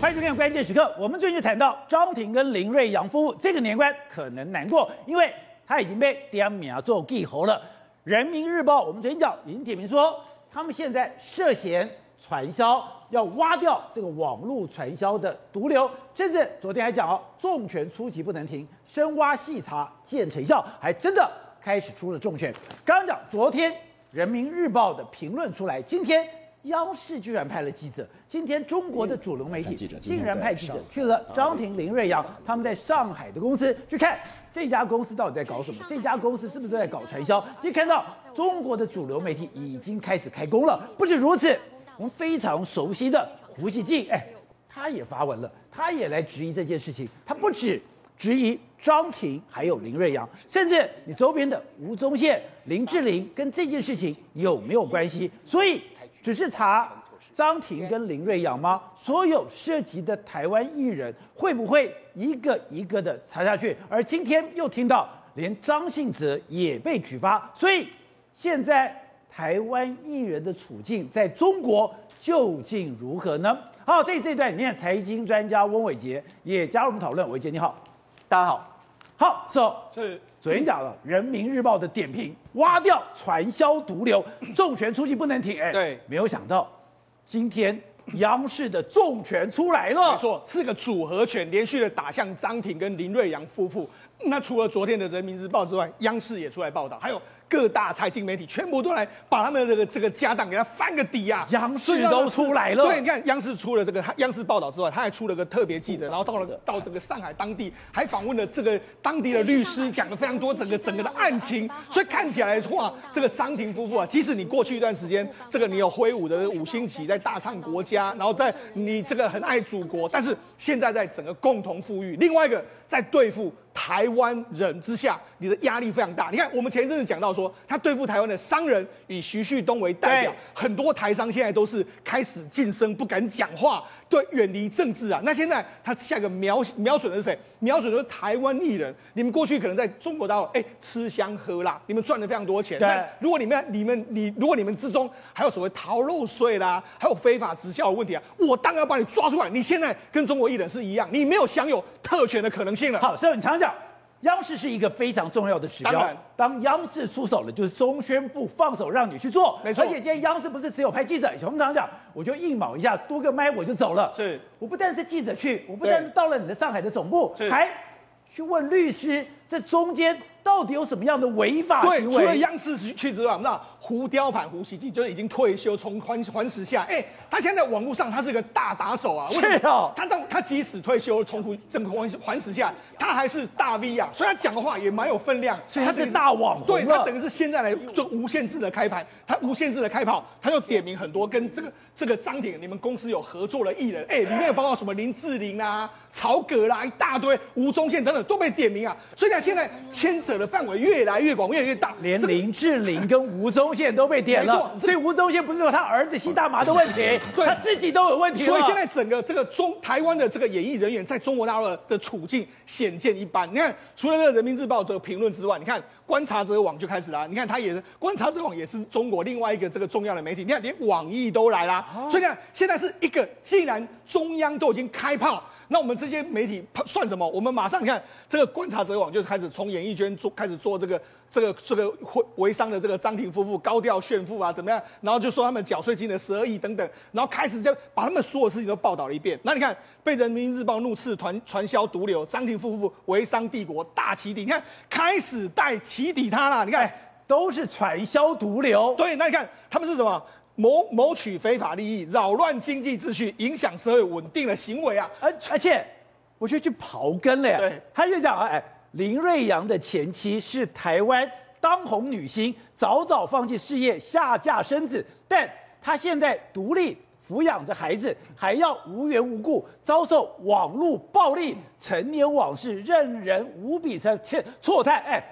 欢迎收看关键时刻。我们最近谈到张庭跟林瑞阳夫妇，这个年关可能难过，因为他已经被点名做记号了。人民日报我们昨天讲已经点名说，他们现在涉嫌传销，要挖掉这个网络传销的毒瘤，甚至昨天还讲哦，重拳出击不能停，深挖细查见成效，还真的开始出了重拳。刚刚讲昨天人民日报的评论出来，今天。央视居然派了记者，今天中国的主流媒体竟然派记者去了张庭、林瑞阳他们在上海的公司去看这家公司到底在搞什么，这家公司是不是都在搞传销？就看到中国的主流媒体已经开始开工了。不止如此，我们非常熟悉的胡锡进，哎，他也发文了，他也来质疑这件事情。他不止质疑张庭还有林瑞阳，甚至你周边的吴宗宪、林志玲跟这件事情有没有关系？所以。只是查张庭跟林瑞阳吗？所有涉及的台湾艺人会不会一个一个的查下去？而今天又听到连张信哲也被举发，所以现在台湾艺人的处境在中国究竟如何呢？好，这这段里面，财经专家翁伟杰也加入我们讨论。伟杰你好，大家好。好，走是。昨天讲了《人民日报》的点评，挖掉传销毒瘤，重拳出击不能停。哎，对，没有想到今天央视的重拳出来了，没错，是个组合拳，连续的打向张庭跟林瑞阳夫妇。那除了昨天的《人民日报》之外，央视也出来报道，还有。各大财经媒体全部都来把他们的这个这个家当给他翻个底啊！央视都出来了。对，你看央视出了这个，央视报道之外，他还出了个特别记者，然后到了到这个上海当地，还访问了这个当地的律师，讲了非常多整个整个的案情。所以看起来的话，这个张庭夫妇啊，即使你过去一段时间，这个你有挥舞的五星旗在大唱国家，然后在你这个很爱祖国，但是现在在整个共同富裕，另外一个在对付。台湾人之下，你的压力非常大。你看，我们前一阵子讲到说，他对付台湾的商人，以徐旭东为代表，很多台商现在都是开始噤声，不敢讲话，对，远离政治啊。那现在他下一个瞄瞄准的是谁？瞄准的是台湾艺人。你们过去可能在中国大陆，哎，吃香喝辣，你们赚了非常多钱。对，如果你们、你们、你，如果你们之中还有所谓逃漏税啦，还有非法直销的问题啊，我当然要把你抓出来。你现在跟中国艺人是一样，你没有享有特权的可能性了。好，所以你常讲。央视是一个非常重要的指标。当然，当央视出手了，就是中宣部放手让你去做。没错。而且今天央视不是只有派记者，我们常常讲，我就硬卯一下，多个麦我就走了。是。我不但是记者去，我不但是到了你的上海的总部，还去问律师，这中间。到底有什么样的违法行为？对，除了央视去之外，那胡雕盘胡锡进就是已经退休，从环环时下。哎，他现在在网络上他是个大打手啊。是哦。他当他即使退休，从胡整个环环时下，他还是大 V 啊，所以他讲的话也蛮有分量。所以他是大网红。对，他等于是现在来做无限制的开盘，他无限制的开炮，他就点名很多跟这个这个张鼎你们公司有合作的艺人，哎，里面有包括什么林志玲啊、曹格啦，一大堆，吴宗宪等等都被点名啊。所以他，现在牵扯的范围越来越广，越来越大，连林志玲跟吴宗宪都被点了。所以吴宗宪不是说他儿子吸大麻的问题，对，他自己都有问题。所以现在整个这个中台湾的这个演艺人员在中国大陆的处境显见一斑。你看，除了这个人民日报这个评论之外，你看观察者网就开始啦。你看他也是观察者网也是中国另外一个这个重要的媒体。你看连网易都来啦。所以你看现在是一个，既然中央都已经开炮。那我们这些媒体算什么？我们马上看这个观察者网，就开始从演艺圈做开始做这个这个这个微商的这个张庭夫妇高调炫富啊，怎么样？然后就说他们缴税金的十二亿等等，然后开始就把他们所有事情都报道了一遍。那你看被人民日报怒斥传传销毒瘤，张庭夫妇微商帝国大起底，你看开始带起底他了。你看都是传销毒瘤。对，那你看他们是什么？谋谋取非法利益，扰乱经济秩序，影响社会稳定的行为啊！而而且，我就去刨根了呀。对，他就讲啊哎，林瑞阳的前妻是台湾当红女星，早早放弃事业下嫁生子，但她现在独立抚养着孩子，还要无缘无故遭受网络暴力，陈年往事任人无比的错错叹。哎，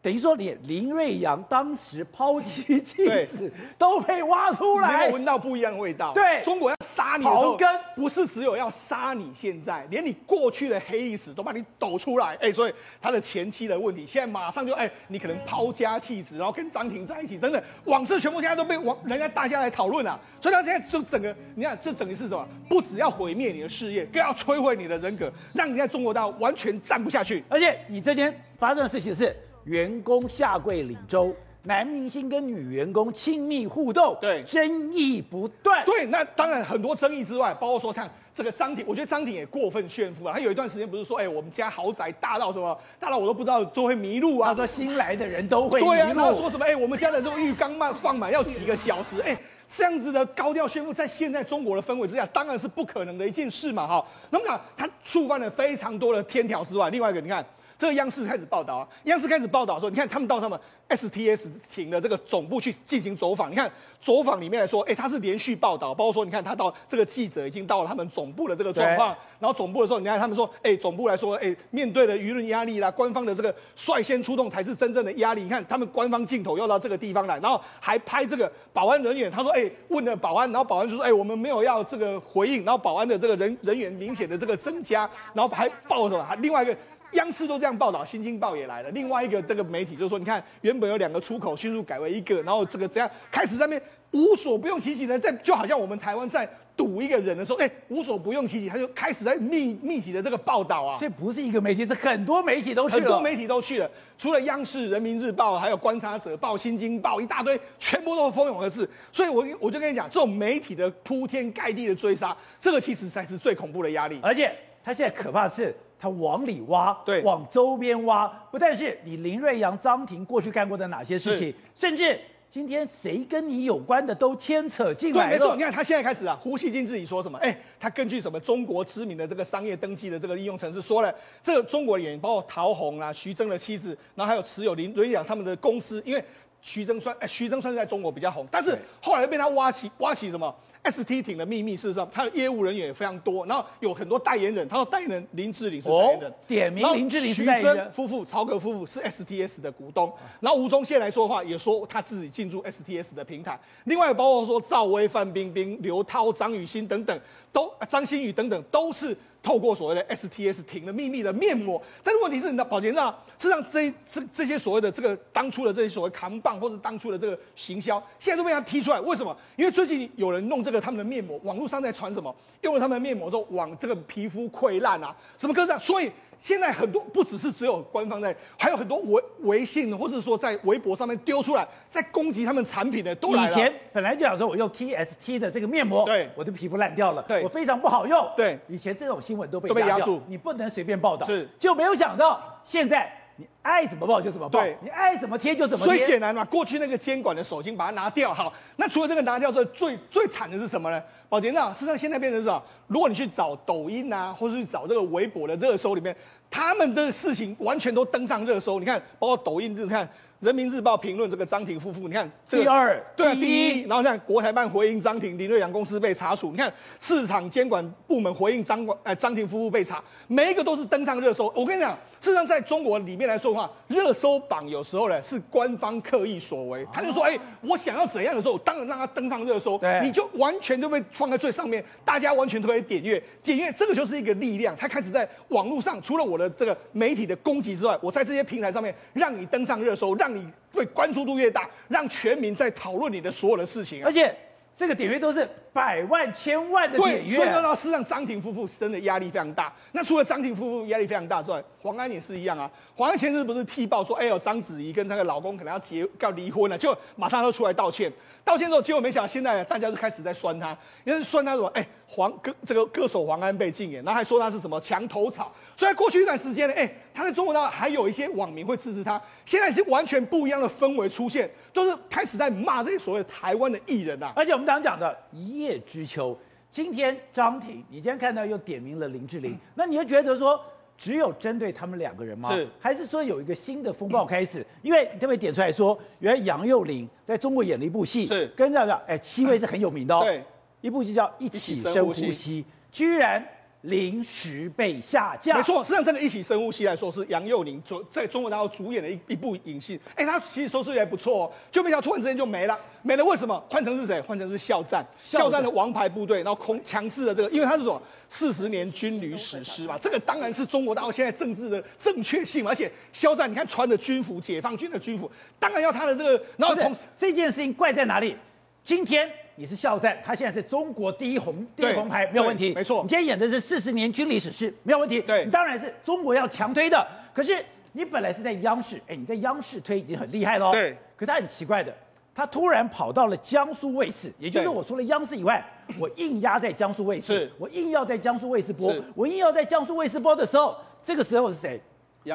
等于说连林瑞阳当时抛妻弃子都被挖出来，没有闻到不一样的味道。对，中国要杀你的时候，不是只有要杀你现在，连你过去的黑历史都把你抖出来。哎，所以他的前妻的问题，现在马上就哎，你可能抛家弃子，然后跟张庭在一起等等，往事全部现在都被往人家大家来讨论啊。所以他现在就整个，你看这等于是什么？不只要毁灭你的事业，更要摧毁你的人格，让你在中国大陆完全站不下去。而且你这件发生的事情是。员工下跪领粥，男明星跟女员工亲密互动，对，争议不断。对，那当然很多争议之外，包括说像这个张庭，我觉得张庭也过分炫富啊。他有一段时间不是说，哎，我们家豪宅大到什么，大到我都不知道都会迷路啊。他说新来的人都会迷路。对啊，然后说什么？哎，我们家的这个浴缸满放满要几个小时，哎，这样子的高调炫富，在现在中国的氛围之下，当然是不可能的一件事嘛，哈。那么他触犯了非常多的天条之外，另外一个你看。这个央视开始报道啊，央视开始报道说，你看他们到他们 STS 庭的这个总部去进行走访，你看走访里面来说，哎，他是连续报道，包括说，你看他到这个记者已经到了他们总部的这个状况，然后总部的时候，你看他们说，哎，总部来说，哎，面对的舆论压力啦，官方的这个率先出动才是真正的压力。你看他们官方镜头要到这个地方来，然后还拍这个保安人员，他说，哎，问了保安，然后保安就说，哎，我们没有要这个回应，然后保安的这个人人员明显的这个增加，然后还报什么？还另外一个。央视都这样报道，《新京报》也来了。另外一个这个媒体就说：“你看，原本有两个出口，迅速改为一个，然后这个这样开始在那边无所不用其极的，在就好像我们台湾在堵一个人的时候，哎，无所不用其极，他就开始在密密集的这个报道啊。所以不是一个媒体，是很多媒体都去了，很多媒体都去了。除了央视、人民日报，还有观察者报、新京报，一大堆，全部都是蜂拥而至。所以我我就跟你讲，这种媒体的铺天盖地的追杀，这个其实才是最恐怖的压力。而且他现在可怕的是。他往里挖，对，往周边挖，不但是你林瑞阳、张庭过去干过的哪些事情，甚至今天谁跟你有关的都牵扯进来。对，没错。你看他现在开始啊，胡锡进自己说什么？哎，他根据什么中国知名的这个商业登记的这个应用程式说了，这个中国演员包括陶虹啊、徐峥的妻子，然后还有持有林瑞阳他们的公司，因为徐峥算，哎，徐峥算是在中国比较红，但是后来又被他挖起，挖起什么？ST 艇的秘密，事实上，他的业务人员也非常多，然后有很多代言人。他说代言人林志玲是代言人，哦、点名林志玲是代言人。夫妇、曹格夫妇是 STS 的股东。然后吴宗宪来说的话，也说他自己进驻 STS 的平台。另外包括说赵薇、范冰冰、刘涛、张雨欣等等，都张馨予等等都是。透过所谓的 STS 停的秘密的面膜，但是问题是，你的宝杰啊，实际上这这这些所谓的这个当初的这些所谓扛棒或者当初的这个行销，现在都被他踢出来。为什么？因为最近有人弄这个他们的面膜，网络上在传什么，用了他们的面膜之后，往这个皮肤溃烂啊，什么各种，所以。现在很多不只是只有官方在，还有很多微微信或者说在微博上面丢出来，在攻击他们产品的都来了。以前本来就想说我用 TST 的这个面膜，对，我的皮肤烂掉了，对，我非常不好用，对。以前这种新闻都被都被压住，你不能随便报道，是，就没有想到现在。你爱怎么报就怎么报，对，你爱怎么贴就怎么贴。所以显然嘛，过去那个监管的手已经把它拿掉。好，那除了这个拿掉之后，最最惨的是什么呢？保杰长，事实上现在变成是什么？如果你去找抖音啊，或是去找这个微博的热搜里面，他们的事情完全都登上热搜。你看，包括抖音，你看。人民日报评论这个张庭夫妇，你看、这个、第二，对啊，第一，然后像国台办回应张庭林瑞阳公司被查处，你看市场监管部门回应张管，哎，张庭夫妇被查，每一个都是登上热搜。我跟你讲，事实上在中国里面来说的话，热搜榜有时候呢是官方刻意所为，他就说，哎，我想要怎样的时候，我当然让他登上热搜，对，你就完全都被放在最上面，大家完全都可以点阅，点阅，这个就是一个力量，他开始在网络上，除了我的这个媒体的攻击之外，我在这些平台上面让你登上热搜，让你。对，关注度越大，让全民在讨论你的所有的事情，而且这个点阅都是百万、千万的点阅。所以说，事实上张庭夫妇真的压力非常大。那除了张庭夫妇压力非常大之外，黄安也是一样啊。黄安前日不是踢爆说，哎呦，章子怡跟她的老公可能要结要离婚了，就马上都出来道歉。道歉之后，结果没想到现在大家就开始在酸他，因为酸他说，哎，黄歌这个歌手黄安被禁言，然后还说他是什么墙头草。所以在过去一段时间呢，哎，他在中国大陆还有一些网民会支持他，现在是完全不一样的氛围出现，就是开始在骂这些所谓台湾的艺人呐、啊。而且我们刚刚讲的一叶知秋，今天张庭，你今天看到又点名了林志玲，嗯、那你就觉得说？只有针对他们两个人吗？是，还是说有一个新的风暴开始？嗯、因为你特别点出来说，原来杨佑宁在中国演了一部戏，是跟着的，哎，戚薇是很有名的哦。对，一部戏叫《一起深呼吸》，居然临时被下架。没错，实际上这个一起深呼吸来说是杨佑宁主在中国大陆主演的一一部影戏，哎，他其实收视率还不错哦，就没想到突然之间就没了，没了为什么？换成是谁？换成是肖战，肖战的王牌部队，然后空强势的这个，因为他是什么？四十年军旅史诗嘛，这个当然是中国大陆现在政治的正确性，而且肖战你看穿的军服，解放军的军服，当然要他的这个，然后同时这件事情怪在哪里？今天。你是肖战，他现在是中国第一红第一红牌没有问题，没错。你今天演的是四十年军旅史诗，没有问题。对，你当然是中国要强推的。可是你本来是在央视，哎，你在央视推已经很厉害了。对。可他很奇怪的，他突然跑到了江苏卫视，也就是我除了央视以外，我硬压在江苏卫视，我硬要在江苏卫视播，我硬要在江苏卫视播的时候，这个时候是谁？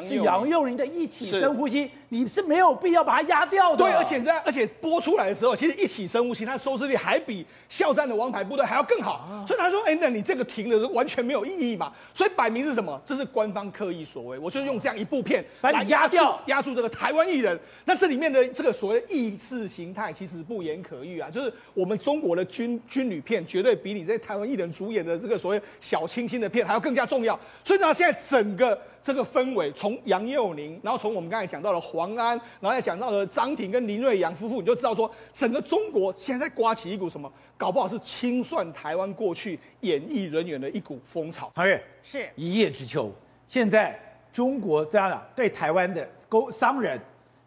是杨佑宁的一起深呼吸，你是没有必要把它压掉的。对，而且在而且播出来的时候，其实一起深呼吸，它收视率还比肖战的王牌部队还要更好。啊、所以他说：“哎，那你这个停了，完全没有意义嘛。”所以摆明是什么？这是官方刻意所为，我就是用这样一部片把你压掉，压住这个台湾艺人。那这里面的这个所谓意识形态，其实不言可喻啊。就是我们中国的军军旅片，绝对比你在台湾艺人主演的这个所谓小清新的片还要更加重要。所以呢，现在整个。这个氛围，从杨佑宁，然后从我们刚才讲到的黄安，然后再讲到了张庭跟林瑞阳夫妇，你就知道说，整个中国现在在刮起一股什么，搞不好是清算台湾过去演艺人员的一股风潮。唐月是一叶知秋，现在中国这样的对台湾的勾商人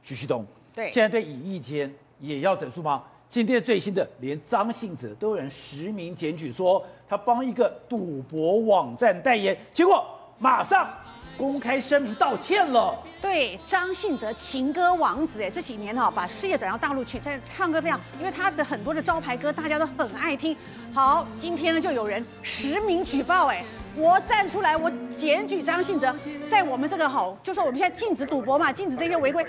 徐旭东，对，现在对演艺圈也要整肃吗？今天最新的，连张信哲都有人实名检举说他帮一个赌博网站代言，结果马上。公开声明道歉了。对，张信哲情歌王子，哎，这几年哈把事业转到大陆去，在唱歌非常，因为他的很多的招牌歌大家都很爱听。好，今天呢就有人实名举报，哎，我站出来，我检举张信哲，在我们这个好，就说我们现在禁止赌博嘛，禁止这些违规，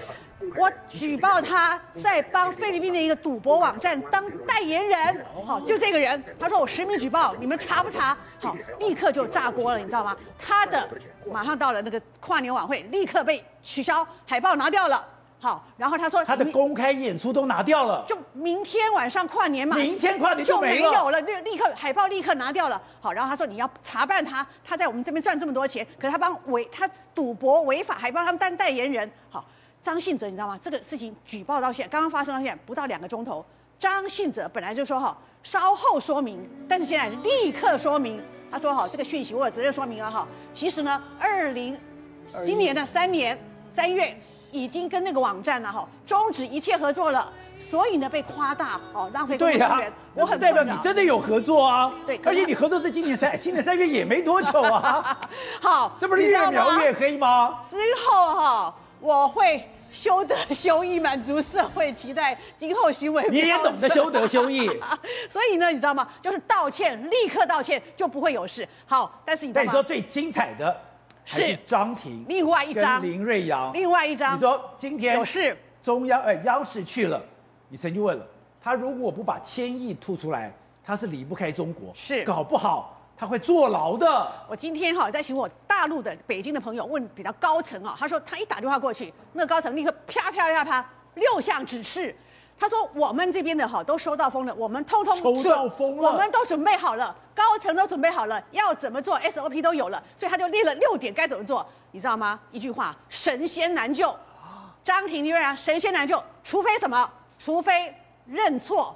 我举报他在帮菲律宾的一个赌博网站当代言人。好，就这个人，他说我实名举报，你们查不查？好，立刻就炸锅了，你知道吗？他的。马上到了那个跨年晚会，立刻被取消，海报拿掉了。好，然后他说他的公开演出都拿掉了，就明天晚上跨年嘛，明天跨年就没有了，立立刻海报立刻拿掉了。好，然后他说你要查办他，他在我们这边赚这么多钱，可是他帮违他赌博违法，还帮他们当代言人。好，张信哲你知道吗？这个事情举报到现在，刚刚发生到现在不到两个钟头，张信哲本来就说哈稍后说明，但是现在立刻说明。他说：“好，这个讯息我有责任说明了哈。其实呢，二零今年的三年三月已经跟那个网站呢哈终止一切合作了，所以呢被夸大哦，浪费资源。我很代表你真的有合作啊，对，而且你合作是今年三今年三月也没多久啊。好，这不是越描越黑吗？之后哈我会。”修德修义，满足社会期待，今后行为你也懂得修德修义，所以呢，你知道吗？就是道歉，立刻道歉，就不会有事。好，但是你，但你说最精彩的是张庭，另外一张林瑞阳，另外一张。你说今天有事，中央呃央视去了，你曾经问了他，如果不把千亿吐出来，他是离不开中国，是搞不好。他会坐牢的。我今天哈在请我大陆的北京的朋友问比较高层啊，他说他一打电话过去，那个高层立刻啪啪啪啪六项指示。他说我们这边的哈都收到风了，我们通通收到风了，我们都准备好了，高层都准备好了，要怎么做 SOP 都有了，所以他就列了六点该怎么做，你知道吗？一句话，神仙难救。张庭因为啊，神仙难救，除非什么？除非认错。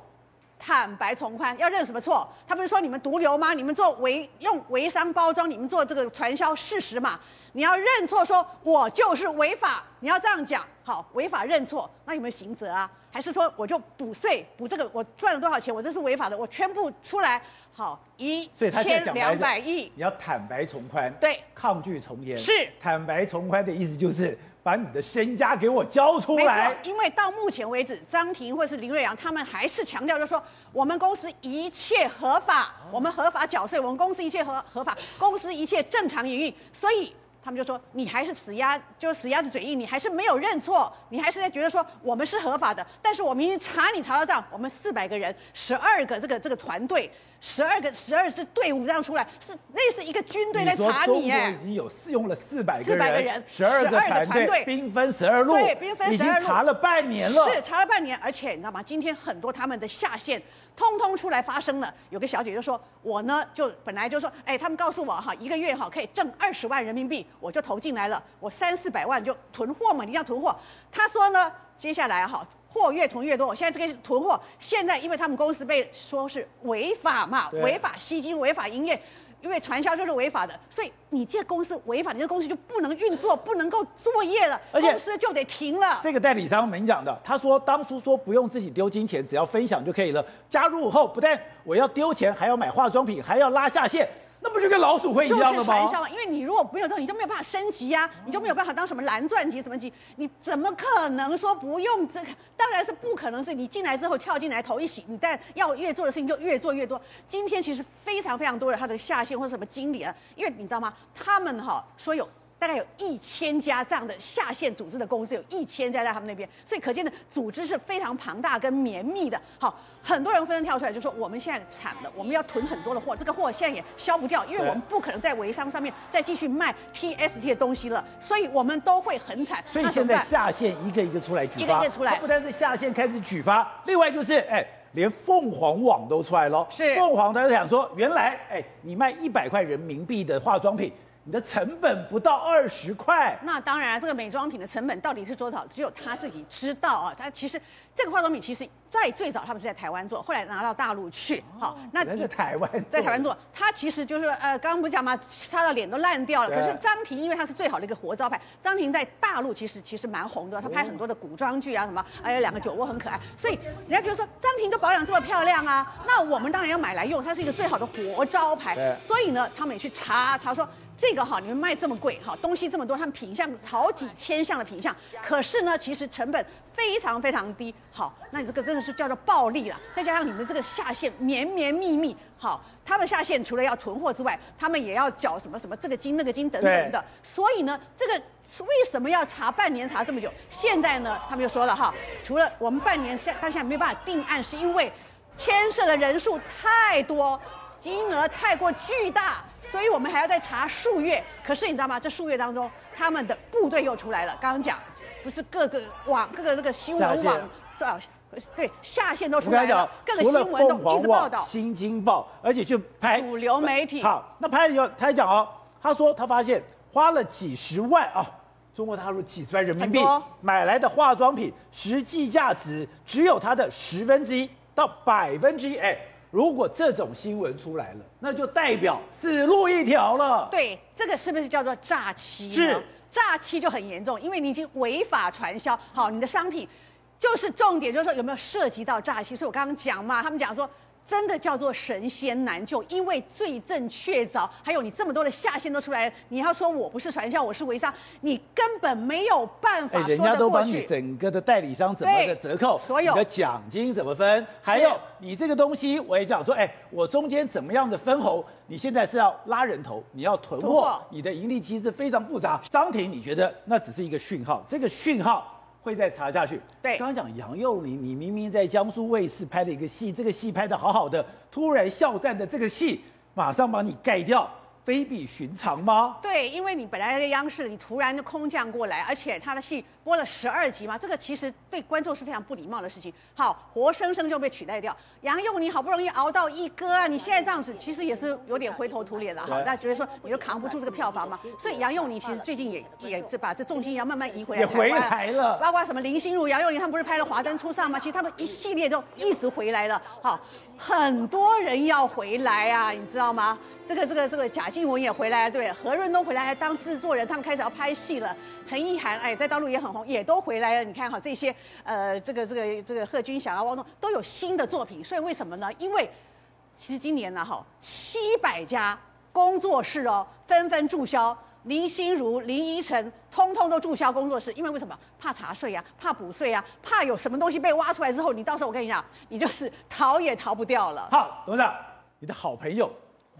坦白从宽，要认什么错？他不是说你们毒瘤吗？你们做微用微商包装，你们做这个传销事实嘛？你要认错，说我就是违法，你要这样讲。好，违法认错，那有没有刑责啊？还是说我就补税，补这个我赚了多少钱？我这是违法的，我全部出来。好，一千两百亿，你要坦白从宽，对，抗拒从严。是坦白从宽的意思就是。把你的身家给我交出来！因为到目前为止，张庭或是林瑞阳他们还是强调，就是说我们公司一切合法，我们合法缴税，我们公司一切合合法，公司一切正常营运。所以他们就说你还是死鸭，就是死鸭子嘴硬，你还是没有认错，你还是在觉得说我们是合法的。但是我明天查你查到账，我们四百个人，十二个这个这个团队。十二个十二支队伍这样出来，是那是一个军队在查你。中国已经有用了四百个人，四百个人，十二个团队，兵分十二路，对，兵分十二路，已经查了半年了。是查了半年，而且你知道吗？今天很多他们的下线。通通出来发声了。有个小姐就说：“我呢，就本来就说，哎，他们告诉我哈，一个月哈可以挣二十万人民币，我就投进来了。我三四百万就囤货嘛，你要囤货。他说呢，接下来哈货越囤越多。现在这个囤货，现在因为他们公司被说是违法嘛，违法吸金、违法营业。”因为传销就是违法的，所以你这公司违法，你这公司就不能运作，不能够作业了，公司就得停了。这个代理商明讲的，他说当初说不用自己丢金钱，只要分享就可以了。加入后不但我要丢钱，还要买化妆品，还要拉下线。那不就跟老鼠会一样的吗？就是传销，因为你如果没有这，你就没有办法升级呀、啊，你就没有办法当什么蓝钻级什么级，你怎么可能说不用这个？当然是不可能，是你进来之后跳进来头一洗，你但要越做的事情就越做越多。今天其实非常非常多的他的下线或者什么经理啊，因为你知道吗？他们哈说有。大概有一千家这样的下线组织的公司，有一千家在他们那边，所以可见的组织是非常庞大跟绵密的。好，很多人纷纷跳出来就说：“我们现在惨了，我们要囤很多的货，这个货现在也消不掉，因为我们不可能在微商上面再继续卖 TST 的东西了，所以我们都会很惨。”所以现在下线一个一个出来举发，一个一个出来，不单是下线开始举发，另外就是哎，连凤凰网都出来了。是凤凰，他就想说，原来哎，你卖一百块人民币的化妆品。你的成本不到二十块，那当然，这个美妆品的成本到底是多少，只有他自己知道啊。他其实这个化妆品，其实在最早他们是在台湾做，后来拿到大陆去。好，那在台湾，在台湾做，他其实就是呃，刚刚不讲吗？擦到脸都烂掉了。可是张庭，因为他是最好的一个活招牌，张庭在大陆其实其实蛮红的，他拍很多的古装剧啊什么，还有两个酒窝很可爱，所以人家觉得说张庭都保养这么漂亮啊，那我们当然要买来用，它是一个最好的活招牌。所以呢，他们也去查，他说。这个哈，你们卖这么贵哈，东西这么多，他们品相好几千项的品相，可是呢，其实成本非常非常低。好，那你这个真的是叫做暴利了。再加上你们这个下线绵绵密密，好，他们下线除了要囤货之外，他们也要缴什么什么这个金那个金等等的。所以呢，这个为什么要查半年查这么久？现在呢，他们又说了哈，除了我们半年现，但现在没办法定案，是因为牵涉的人数太多。金额太过巨大，所以我们还要再查数月。可是你知道吗？这数月当中，他们的部队又出来了。刚刚讲，不是各个网、各个这个新闻网，对对，下线都出来了。各个新闻都一直报道。新京报，而且就拍主流媒体。好，那拍了以后，他还讲哦，他说他发现花了几十万啊，中国大陆几十万人民币买来的化妆品，实际价值只有它的十分之一到百分之一，哎。如果这种新闻出来了，那就代表死路一条了。对，这个是不是叫做诈欺？是，诈欺就很严重，因为你已经违法传销。好，你的商品就是重点，就是说有没有涉及到诈欺？所以我刚刚讲嘛，他们讲说。真的叫做神仙难救，因为罪证确凿，还有你这么多的下线都出来了，你要说我不是传销，我是微商，你根本没有办法说得过去。人家都帮你整个的代理商怎么个折扣，所有你的奖金怎么分，还有你这个东西，我也讲说，哎，我中间怎么样的分红？你现在是要拉人头，你要囤货，你的盈利机制非常复杂。张婷，你觉得那只是一个讯号？这个讯号？会再查下去。对，刚刚讲杨佑宁，你明明在江苏卫视拍了一个戏，这个戏拍的好好的，突然肖战的这个戏马上把你盖掉。非比寻常吗？对，因为你本来在央视，你突然就空降过来，而且他的戏播了十二集嘛，这个其实对观众是非常不礼貌的事情。好，活生生就被取代掉。杨佑宁好不容易熬到一哥啊，你现在这样子，其实也是有点灰头土脸了。好，大家觉得说你就扛不住这个票房嘛？所以杨佑宁其实最近也也是把这重心要慢慢移回来。也回来了。包括什么林心如、杨佑宁他们不是拍了《华灯初上》吗？其实他们一系列都一直回来了。好，很多人要回来啊，你知道吗？这个这个这个贾静雯也回来了，对，何润东回来还当制作人，他们开始要拍戏了。陈意涵哎，在大陆也很红，也都回来了。你看哈，这些呃，这个这个这个贺军翔啊、汪东都有新的作品。所以为什么呢？因为其实今年呢，哈，七百家工作室哦，纷纷注销。林心如、林依晨，通通都注销工作室，因为为什么？怕查税啊，怕补税啊，怕有什么东西被挖出来之后，你到时候我跟你讲，你就是逃也逃不掉了。好，董事长，你的好朋友。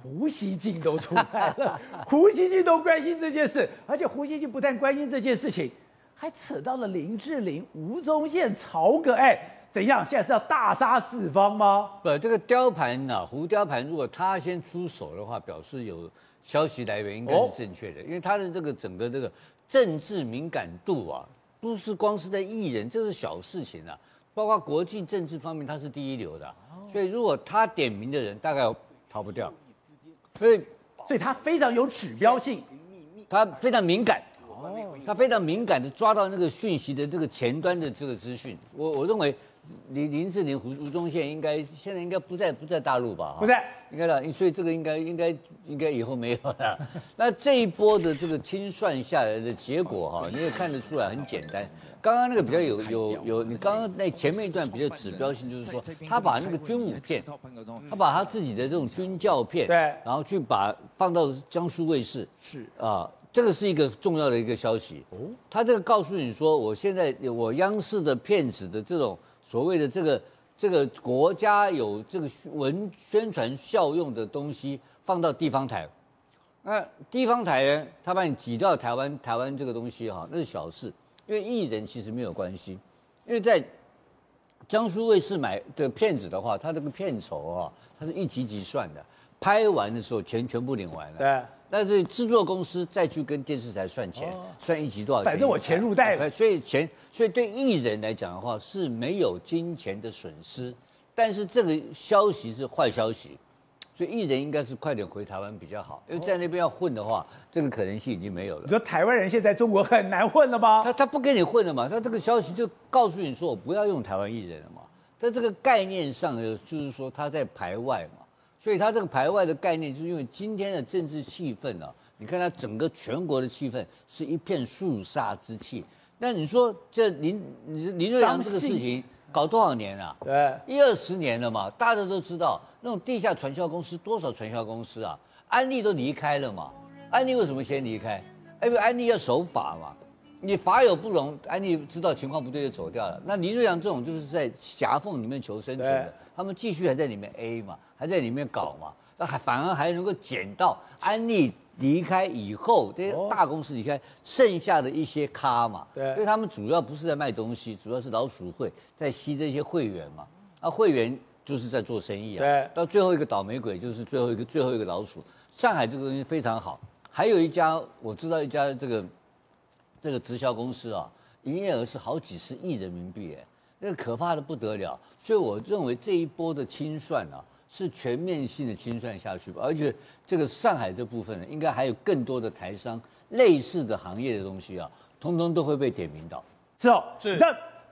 胡锡进都出来了，胡锡进都关心这件事，而且胡锡进不但关心这件事情，还扯到了林志玲、吴宗宪、曹格，哎，怎样？现在是要大杀四方吗？不，这个雕盘啊，胡雕盘，如果他先出手的话，表示有消息来源应该是正确的，因为他的这个整个这个政治敏感度啊，不是光是在艺人，这是小事情啊，包括国际政治方面，他是第一流的，所以如果他点名的人，大概逃不掉，所以所以他非常有指标性，他非常敏感。他非常敏感的抓到那个讯息的这个前端的这个资讯，我我认为林林志玲、胡吴宗宪应该现在应该不在不在大陆吧？不在，应该了，所以这个应该应该应该以后没有了。那这一波的这个清算下来的结果哈，你也看得出来很简单。刚刚那个比较有有有，你刚刚那前面一段比较指标性，就是说他把那个军武片，他把他自己的这种军教片，对，然后去把放到江苏卫视，是啊。这个是一个重要的一个消息哦，他这个告诉你说，我现在我央视的片子的这种所谓的这个这个国家有这个文宣传效用的东西放到地方台，那地方台呢，他把你挤到台湾台湾这个东西哈，那是小事，因为艺人其实没有关系，因为在江苏卫视买的片子的话，他这个片酬啊，他是一集集算的，拍完的时候钱全部领完了。对。但是制作公司再去跟电视台算钱，哦、算一集多少钱？反正我钱入袋了。所以钱，所以对艺人来讲的话是没有金钱的损失。但是这个消息是坏消息，所以艺人应该是快点回台湾比较好，因为在那边要混的话，这个可能性已经没有了。你说台湾人现在中国很难混了吗？他他不跟你混了嘛？他这个消息就告诉你说，我不要用台湾艺人了嘛。在这个概念上，就是说他在排外嘛。所以他这个排外的概念，就是因为今天的政治气氛啊，你看他整个全国的气氛是一片肃杀之气。那你说这林林瑞阳这个事情搞多少年啊？对，一二十年了嘛。大家都知道，那种地下传销公司多少传销公司啊？安利都离开了嘛？安利为什么先离开？因为安利要守法嘛。你法有不容，安利知道情况不对就走掉了。那林瑞阳这种就是在夹缝里面求生存的，他们继续还在里面 A 嘛。还在里面搞嘛？那还反而还能够捡到安利离开以后这些大公司离开剩下的一些咖嘛？对，因为他们主要不是在卖东西，主要是老鼠会在吸这些会员嘛。那会员就是在做生意啊。对，到最后一个倒霉鬼就是最后一个最后一个老鼠。上海这个东西非常好，还有一家我知道一家这个这个直销公司啊，营业额是好几十亿人民币哎，那个可怕的不得了。所以我认为这一波的清算啊。是全面性的清算下去吧，而且这个上海这部分呢，应该还有更多的台商类似的行业的东西啊，通通都会被点名到。是哦，是。那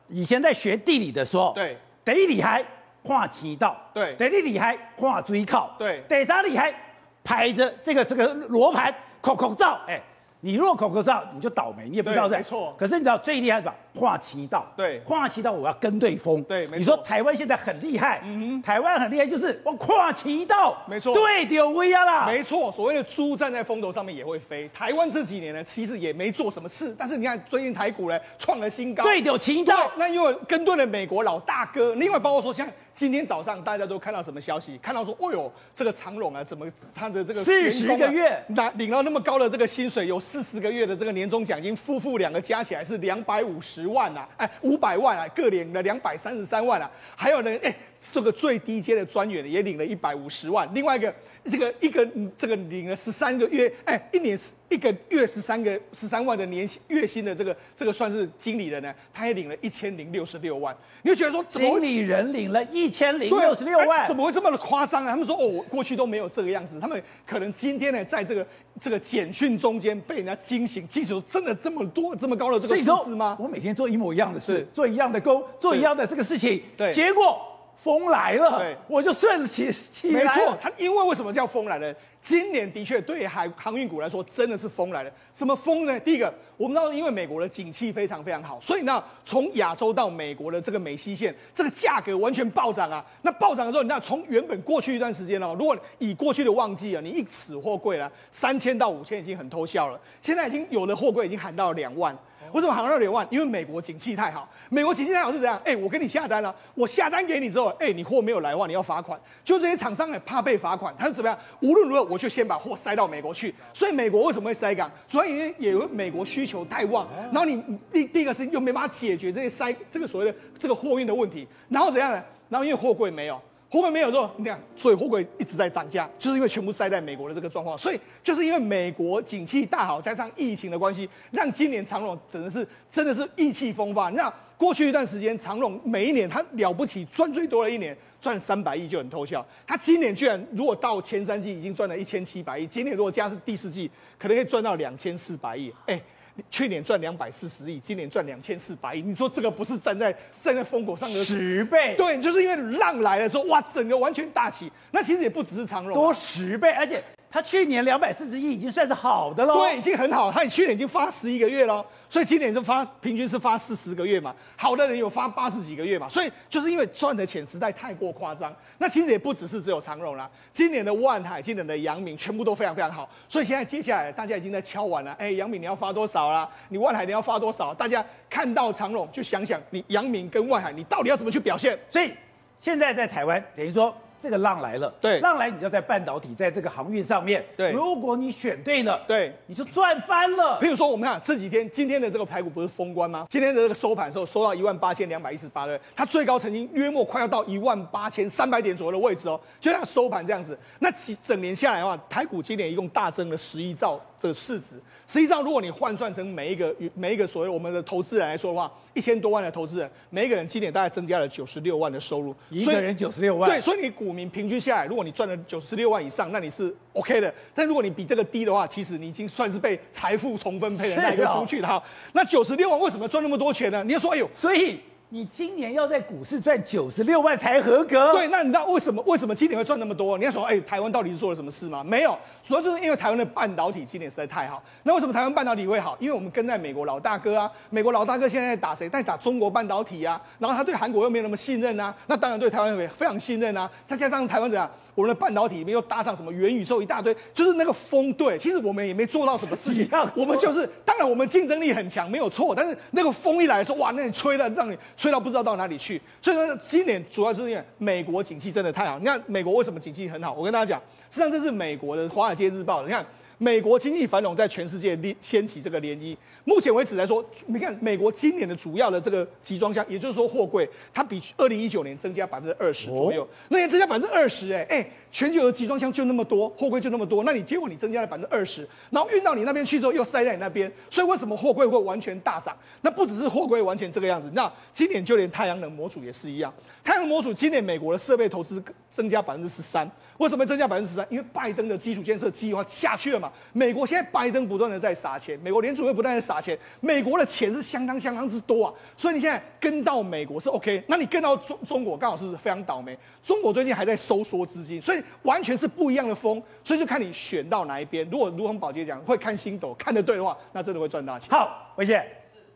以前在学地理的时候，对，第一厉害跨渠道，对，第二厉害画追靠，对，得啥厉害排着这个这个罗盘口口罩，哎。你若口口罩，你就倒霉，你也不知道在。没错。可是你知道最厉害是吧？跨期道。对。跨期道，我要跟对风。对，没错。你说台湾现在很厉害，嗯哼，台湾很厉害，就是我跨期道。没错。对，丢威亚啦。没错，所谓的猪站在风头上面也会飞。台湾这几年呢，其实也没做什么事，但是你看最近台股呢创了新高。对，丢期道。那因为跟对了美国老大哥，另外包括说像。今天早上大家都看到什么消息？看到说，哦呦，这个长荣啊，怎么他的这个四十个月拿领了那么高的这个薪水，有四十个月的这个年终奖金，夫妇两个加起来是两百五十万啊，哎，五百万啊，各领了两百三十三万啊，还有呢，哎，这个最低阶的专员也领了一百五十万，另外一个。这个一个这个领了十三个月，哎，一年一个月十三个十三万的年薪月薪的这个这个算是经理人呢，他也领了一千零六十六万。你就觉得说，经理人领了一千零六十六万，怎么会这么的夸张啊？他们说哦，过去都没有这个样子。他们可能今天呢，在这个这个简讯中间被人家惊醒，惊醒真的这么多这么高的这个数字吗？我每天做一模一样的事，做一样的工，做一样的这个事情，对，结果。风来了，对，我就顺起起来。没错，它因为为什么叫风来了？今年的确对海航运股来说真的是风来了。什么风呢？第一个，我们知道，因为美国的景气非常非常好，所以呢，从亚洲到美国的这个美西线，这个价格完全暴涨啊。那暴涨的时候，你看从原本过去一段时间哦，如果以过去的旺季啊，你一尺货柜啊，三千到五千已经很偷笑了，现在已经有的货柜已经喊到了两万。为什么喊到两万？因为美国景气太好。美国景气太好是怎样？哎，我给你下单了，我下单给你之后，哎，你货没有来的话，你要罚款。就这些厂商呢，怕被罚款，他是怎么样？无论如何，我就先把货塞到美国去。所以美国为什么会塞港？主要因为也有美国需求太旺，然后你第第一个是又没办法解决这些塞这个所谓的这个货运的问题，然后怎样呢？然后因为货柜没有。货柜没有之后，你看，所以货柜一直在涨价，就是因为全部塞在美国的这个状况，所以就是因为美国景气大好，加上疫情的关系，让今年长荣真的是真的是意气风发。那过去一段时间，长荣每一年他了不起赚最多的一年赚三百亿就很偷笑，他今年居然如果到前三季已经赚了一千七百亿，今年如果加是第四季，可能可以赚到两千四百亿，哎。去年赚两百四十亿，今年赚两千四百亿，你说这个不是站在站在风口上的十倍？对，就是因为浪来了之后，哇，整个完全大起。那其实也不只是长荣，多十倍，而且。他去年两百四十亿已经算是好的喽，对，已经很好。他去年已经发十一个月喽，所以今年就发平均是发四十个月嘛。好的人有发八十几个月嘛，所以就是因为赚的钱实在太过夸张。那其实也不只是只有长荣啦，今年的万海、今年的阳明全部都非常非常好。所以现在接下来大家已经在敲碗了，哎，阳明你要发多少啦？你万海你要发多少？大家看到长荣就想想，你阳明跟万海你到底要怎么去表现？所以现在在台湾等于说。这个浪来了，对，浪来你要在半导体，在这个航运上面，对，如果你选对了，对，你就赚翻了。譬如说，我们看这几天，今天的这个台股不是封关吗？今天的这个收盘的时候，收到一万八千两百一十八的，它最高曾经约莫快要到一万八千三百点左右的位置哦，就像收盘这样子。那几整年下来的话，台股今年一共大增了十一兆。这个市值，实际上如果你换算成每一个每一个所谓我们的投资人来说的话，一千多万的投资人，每一个人今年大概增加了九十六万的收入，一个人九十六万，对，所以你股民平均下来，如果你赚了九十六万以上，那你是 OK 的。但如果你比这个低的话，其实你已经算是被财富重分配的那一个出去的哈。那九十六万为什么赚那么多钱呢？你要说，哎呦，所以。你今年要在股市赚九十六万才合格。对，那你知道为什么为什么今年会赚那么多？你要说，哎、台湾到底是做了什么事吗？没有，主要就是因为台湾的半导体今年实在太好。那为什么台湾半导体会好？因为我们跟在美国老大哥啊，美国老大哥现在在打谁？在打中国半导体啊。然后他对韩国又没那么信任啊，那当然对台湾也非常信任啊。再加上台湾怎样？我们的半导体里面又搭上什么元宇宙一大堆，就是那个风对，其实我们也没做到什么事情，我们就是当然我们竞争力很强，没有错，但是那个风一来说，哇，那你吹了，让你吹到不知道到哪里去。所以说今年主要就是因为美国景气真的太好。你看美国为什么景气很好？我跟大家讲，实际上这是美国的《华尔街日报》，你看。美国经济繁荣，在全世界掀起这个涟漪。目前为止来说，你看美国今年的主要的这个集装箱，也就是说货柜，它比二零一九年增加百分之二十左右。那年增加百分之二十，哎哎，全球的集装箱就那么多，货柜就那么多，那你结果你增加了百分之二十，然后运到你那边去之后又塞在你那边，所以为什么货柜会完全大涨？那不只是货柜完全这个样子，那今年就连太阳能模组也是一样。太阳能模组今年美国的设备投资增加百分之十三。为什么增加百分之十三？因为拜登的基础建设计划下去了嘛。美国现在拜登不断的在撒钱，美国联储会不断的撒钱，美国的钱是相当相当之多啊。所以你现在跟到美国是 OK，那你跟到中中国刚好是非常倒霉。中国最近还在收缩资金，所以完全是不一样的风。所以就看你选到哪一边。如果如同宝杰讲会看星斗看得对的话，那真的会赚大钱。好，伟姐，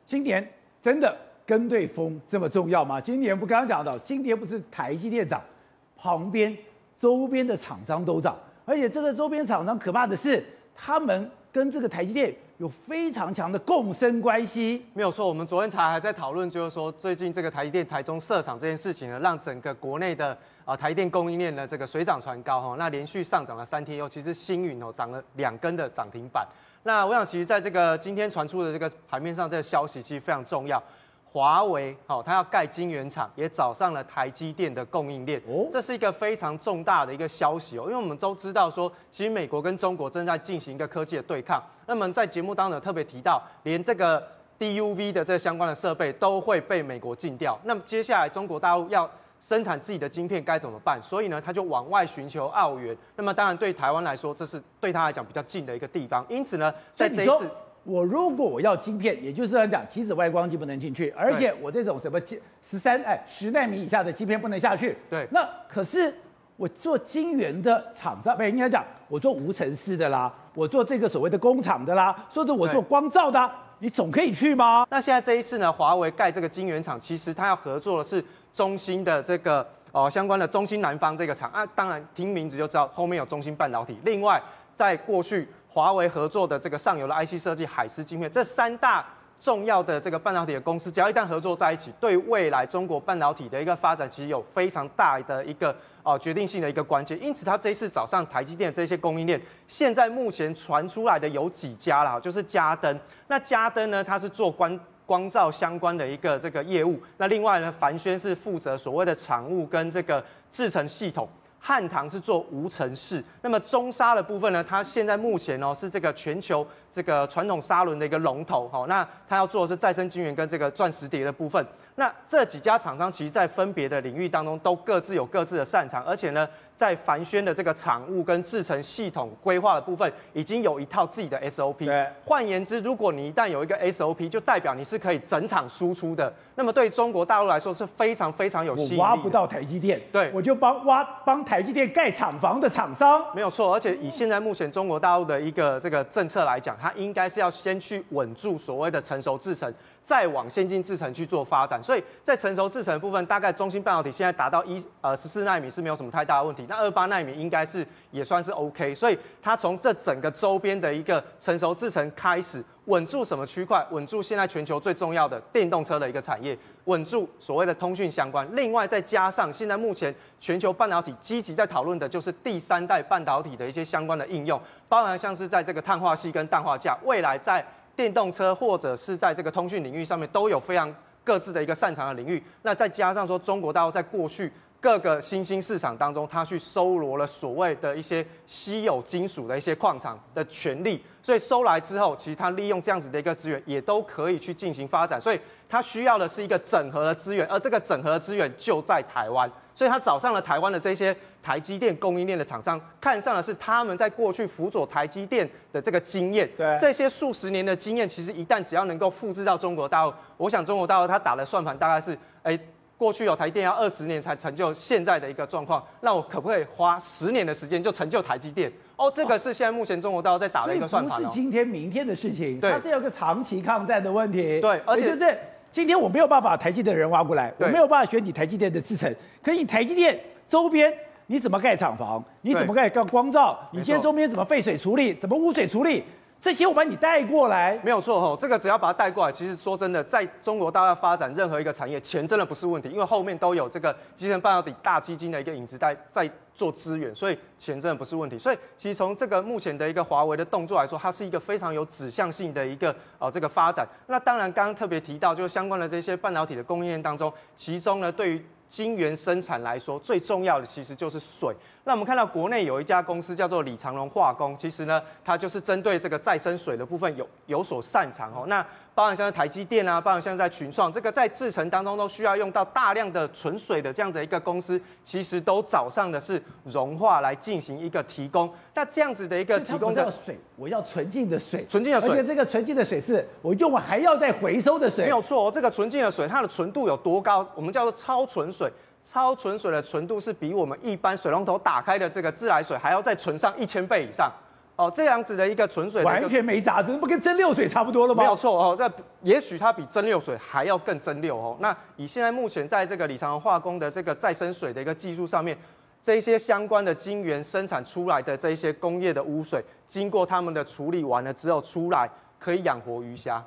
今年真的跟对风这么重要吗？今年不刚刚讲到，今年不是台积电涨，旁边。周边的厂商都涨，而且这个周边厂商可怕的是，他们跟这个台积电有非常强的共生关系。没有错，我们昨天才还在讨论，就是说最近这个台积电台中设厂这件事情呢，让整个国内的啊台积电供应链的这个水涨船高哈，那连续上涨了三天，尤其是星云哦涨了两根的涨停板。那我想，其实在这个今天传出的这个盘面上，这个消息其实非常重要。华为哦，它要盖晶圆厂，也找上了台积电的供应链。哦，这是一个非常重大的一个消息哦，因为我们都知道说，其实美国跟中国正在进行一个科技的对抗。那么在节目当中特别提到，连这个 DUV 的这相关的设备都会被美国禁掉。那么接下来中国大陆要生产自己的晶片该怎么办？所以呢，他就往外寻求澳元。那么当然对台湾来说，这是对他来讲比较近的一个地方。因此呢，在这一次。我如果我要晶片，也就是来讲，极紫外光机不能进去，而且我这种什么十三哎十纳米以下的晶片不能下去。对，那可是我做晶圆的厂商，不是应该讲我做无尘室的啦，我做这个所谓的工厂的啦，或者我做光照的，你总可以去吗？那现在这一次呢，华为盖这个晶圆厂，其实它要合作的是中芯的这个哦相关的中芯南方这个厂啊，当然听名字就知道后面有中芯半导体。另外，在过去。华为合作的这个上游的 IC 设计海思晶片，这三大重要的这个半导体的公司，只要一旦合作在一起，对未来中国半导体的一个发展，其实有非常大的一个哦决定性的一个关键。因此，他这一次找上台积电这些供应链，现在目前传出来的有几家了，就是嘉登。那嘉登呢，它是做关光照相关的一个这个业务。那另外呢，凡轩是负责所谓的厂务跟这个制成系统。汉唐是做无尘室，那么中砂的部分呢？它现在目前哦是这个全球这个传统砂轮的一个龙头，好，那它要做的是再生晶圆跟这个钻石碟的部分。那这几家厂商其实在分别的领域当中都各自有各自的擅长，而且呢。在凡轩的这个产物跟制成系统规划的部分，已经有一套自己的 SOP。对，换言之，如果你一旦有一个 SOP，就代表你是可以整厂输出的。那么对中国大陆来说是非常非常有吸引力。我挖不到台积电，对，我就帮挖帮台积电盖厂房的厂商。没有错，而且以现在目前中国大陆的一个这个政策来讲，它应该是要先去稳住所谓的成熟制程。再往先进制程去做发展，所以在成熟制程部分，大概中芯半导体现在达到一呃十四纳米是没有什么太大的问题，那二八纳米应该是也算是 OK，所以它从这整个周边的一个成熟制程开始稳住什么区块，稳住现在全球最重要的电动车的一个产业，稳住所谓的通讯相关，另外再加上现在目前全球半导体积极在讨论的就是第三代半导体的一些相关的应用，包含像是在这个碳化矽跟氮化镓，未来在电动车或者是在这个通讯领域上面都有非常各自的一个擅长的领域。那再加上说，中国大陆在过去各个新兴市场当中，他去搜罗了所谓的一些稀有金属的一些矿场的权利，所以收来之后，其实他利用这样子的一个资源，也都可以去进行发展。所以他需要的是一个整合的资源，而这个整合的资源就在台湾。所以他找上了台湾的这些台积电供应链的厂商，看上的是他们在过去辅佐台积电的这个经验。对，这些数十年的经验，其实一旦只要能够复制到中国大陆，我想中国大陆他打的算盘大概是，哎，过去有台积电要二十年才成就现在的一个状况，那我可不可以花十年的时间就成就台积电？哦，这个是现在目前中国大陆在打的一个算盘。不是今天明天的事情，对，它是有个长期抗战的问题。对，而且就是。今天我没有办法把台积电的人挖过来，我没有办法选你台积电的制程。可是你台积电周边你怎么盖厂房？你怎么盖光光照？你现在周边怎么废水处理？怎么污水处理？这些我把你带过来，没有错吼。这个只要把它带过来，其实说真的，在中国大陆发展任何一个产业，钱真的不是问题，因为后面都有这个集成半导体大基金的一个影子在在做资源，所以钱真的不是问题。所以其实从这个目前的一个华为的动作来说，它是一个非常有指向性的一个呃这个发展。那当然刚刚特别提到，就是相关的这些半导体的供应链当中，其中呢对于晶圆生产来说，最重要的其实就是水。那我们看到国内有一家公司叫做李长荣化工，其实呢，它就是针对这个再生水的部分有有所擅长哦。那包含像是台积电啊，包含像在群创，这个在制程当中都需要用到大量的纯水的这样的一个公司，其实都找上的是融化来进行一个提供。那这样子的一个提供的水，我要纯净的水，纯净的水，而且这个纯净的水是我用完还要再回收的水，没有错哦。这个纯净的水，它的纯度有多高？我们叫做超纯水。超纯水的纯度是比我们一般水龙头打开的这个自来水还要再纯上一千倍以上哦，这样子的一个纯水完全没杂质，不跟蒸馏水差不多了吗？没有错哦，这也许它比蒸馏水还要更蒸馏哦。那以现在目前在这个李长荣化工的这个再生水的一个技术上面，这一些相关的晶圆生产出来的这一些工业的污水，经过他们的处理完了之后出来，可以养活鱼虾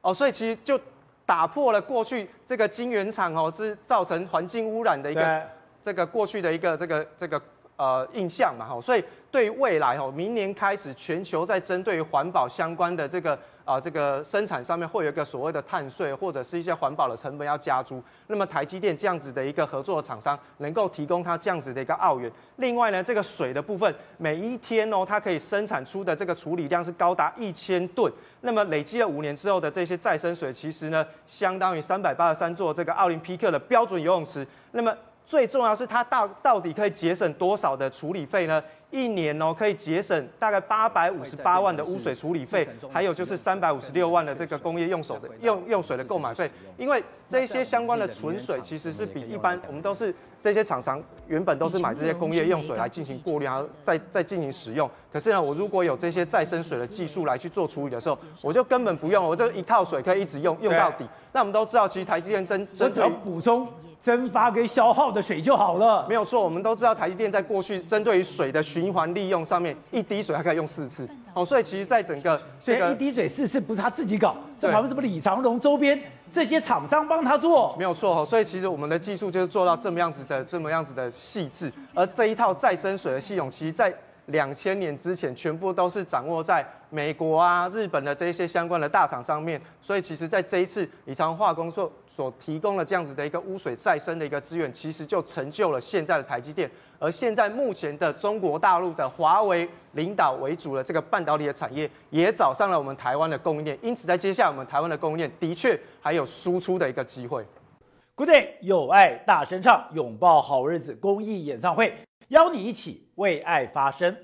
哦，所以其实就。打破了过去这个晶圆厂哦，是造成环境污染的一个这个过去的一个这个这个呃印象嘛哈，所以对未来哦，明年开始全球在针对环保相关的这个。啊，这个生产上面会有一个所谓的碳税，或者是一些环保的成本要加租。那么台积电这样子的一个合作的厂商，能够提供它这样子的一个澳元。另外呢，这个水的部分，每一天哦，它可以生产出的这个处理量是高达一千吨。那么累积了五年之后的这些再生水，其实呢，相当于三百八十三座这个奥林匹克的标准游泳池。那么最重要是它到到底可以节省多少的处理费呢？一年哦，可以节省大概八百五十八万的污水处理费，还有就是三百五十六万的这个工业用手的用用水的购买费。因为这些相关的纯水其实是比一般我们都是这些厂商原本都是买这些工业用水来进行过滤，然后再再进行使用。可是呢，我如果有这些再生水的技术来去做处理的时候，我就根本不用，我这一套水可以一直用用到底。那我们都知道，其实台积电真真只要补充。蒸发跟消耗的水就好了。没有错，我们都知道台积电在过去针对于水的循环利用上面，一滴水它可以用四次。哦，所以其实在整个这个一滴水四次不是他自己搞，这旁边什么李长龙周边这些厂商帮他做，没有错哦。所以其实我们的技术就是做到这么样子的这么样子的细致，而这一套再生水的系统，其实在两千年之前全部都是掌握在美国啊、日本的这些相关的大厂上面。所以其实在这一次李昌化工所所提供了这样子的一个污水再生的一个资源，其实就成就了现在的台积电。而现在目前的中国大陆的华为领导为主的这个半导体的产业，也找上了我们台湾的供应链。因此，在接下来我们台湾的供应链的确还有输出的一个机会。Good day，有爱大声唱，拥抱好日子公益演唱会，邀你一起为爱发声。